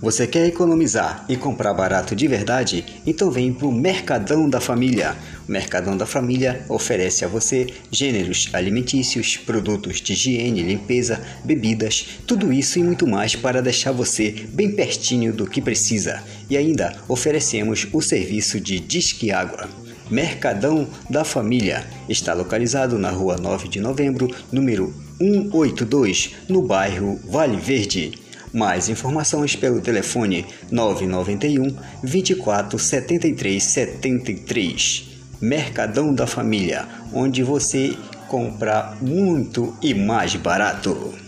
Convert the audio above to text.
Você quer economizar e comprar barato de verdade? Então vem para o Mercadão da Família. O Mercadão da Família oferece a você gêneros alimentícios, produtos de higiene, limpeza, bebidas, tudo isso e muito mais para deixar você bem pertinho do que precisa. E ainda oferecemos o serviço de Disque Água. Mercadão da Família está localizado na rua 9 de novembro, número 182, no bairro Vale Verde. Mais informações pelo telefone 991 24 73 73. Mercadão da Família, onde você compra muito e mais barato.